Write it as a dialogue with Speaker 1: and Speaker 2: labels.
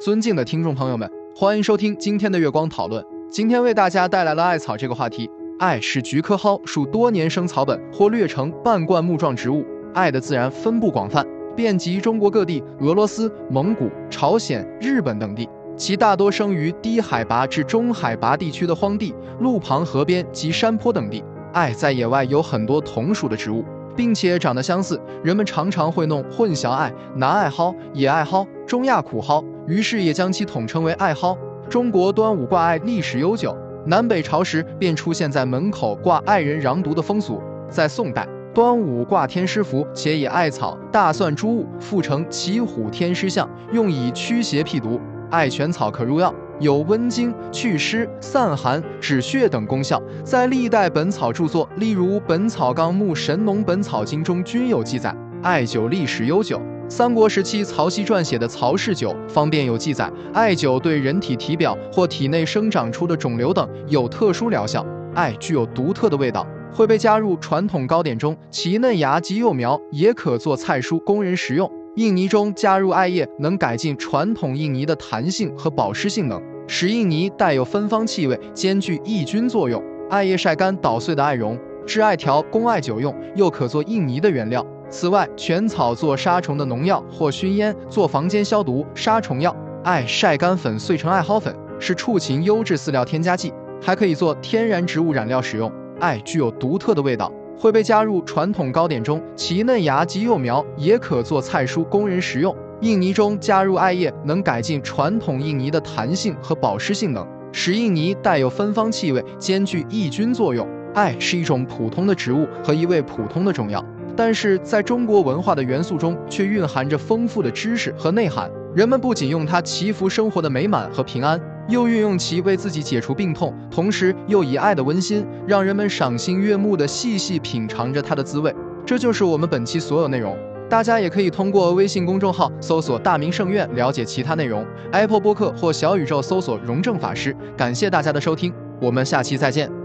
Speaker 1: 尊敬的听众朋友们，欢迎收听今天的月光讨论。今天为大家带来了艾草这个话题。艾是菊科蒿属多年生草本或略成半灌木状植物。艾的自然分布广泛，遍及中国各地、俄罗斯、蒙古、朝鲜、日本等地。其大多生于低海拔至中海拔地区的荒地、路旁、河边及山坡等地。艾在野外有很多同属的植物。并且长得相似，人们常常会弄混淆艾、南艾蒿、野艾蒿、中亚苦蒿，于是也将其统称为艾蒿。中国端午挂艾历史悠久，南北朝时便出现在门口挂艾人攘毒的风俗。在宋代，端午挂天师符，且以艾草、大蒜诸物附成骑虎天师像，用以驱邪辟毒。艾全草可入药。有温经、祛湿、散寒、止血等功效，在历代本草著作，例如《本草纲目》《神农本草经》中均有记载。艾灸历史悠久，三国时期曹溪撰写的《曹氏酒方便》有记载，艾灸对人体体表或体内生长出的肿瘤等有特殊疗效。艾具有独特的味道，会被加入传统糕点中，其嫩芽及幼苗也可做菜蔬供人食用。印泥中加入艾叶，能改进传统印泥的弹性和保湿性能。使印泥带有芬芳气味，兼具抑菌作用。艾叶晒干捣碎的艾绒，制艾条供艾灸用，又可做印泥的原料。此外，全草做杀虫的农药或熏烟，做房间消毒、杀虫药。艾晒干粉碎成艾蒿粉，是畜禽优质饲料添加剂，还可以做天然植物染料使用。艾具有独特的味道，会被加入传统糕点中，其嫩芽及幼苗也可做菜蔬供人食用。印泥中加入艾叶，能改进传统印泥的弹性和保湿性能，使印泥带有芬芳气味，兼具抑菌作用。艾是一种普通的植物和一味普通的中药，但是在中国文化的元素中，却蕴含着丰富的知识和内涵。人们不仅用它祈福生活的美满和平安，又运用其为自己解除病痛，同时又以爱的温馨，让人们赏心悦目地细细品尝着它的滋味。这就是我们本期所有内容。大家也可以通过微信公众号搜索“大明圣院”了解其他内容，Apple 播客或小宇宙搜索“荣正法师”。感谢大家的收听，我们下期再见。